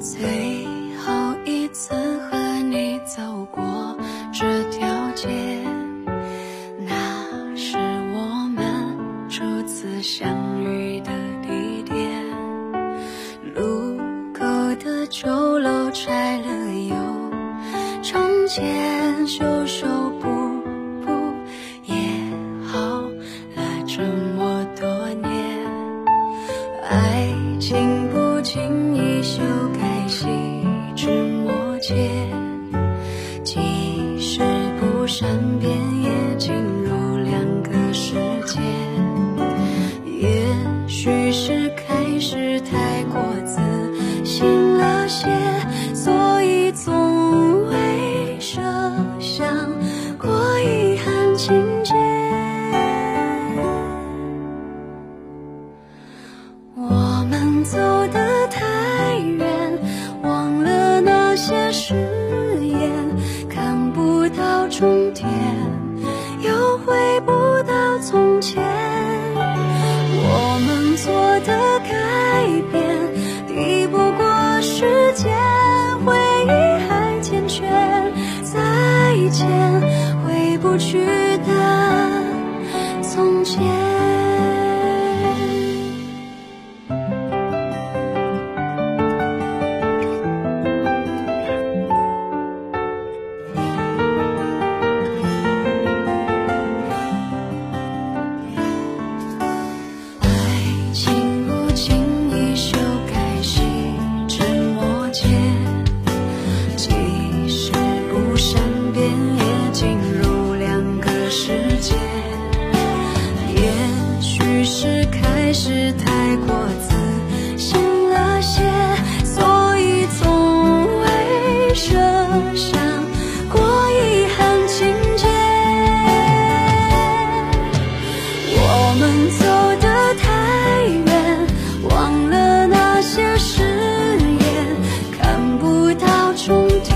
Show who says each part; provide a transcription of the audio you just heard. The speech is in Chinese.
Speaker 1: Sẽ 旧楼拆了又重建修修补补也好了这么多年。爱情不经意修改细枝末节即使不善变也尽想过遗憾情节，我们走得太远，忘了那些誓言，看不到终点。去的我们走的太远，忘了那些誓言，看不到终点。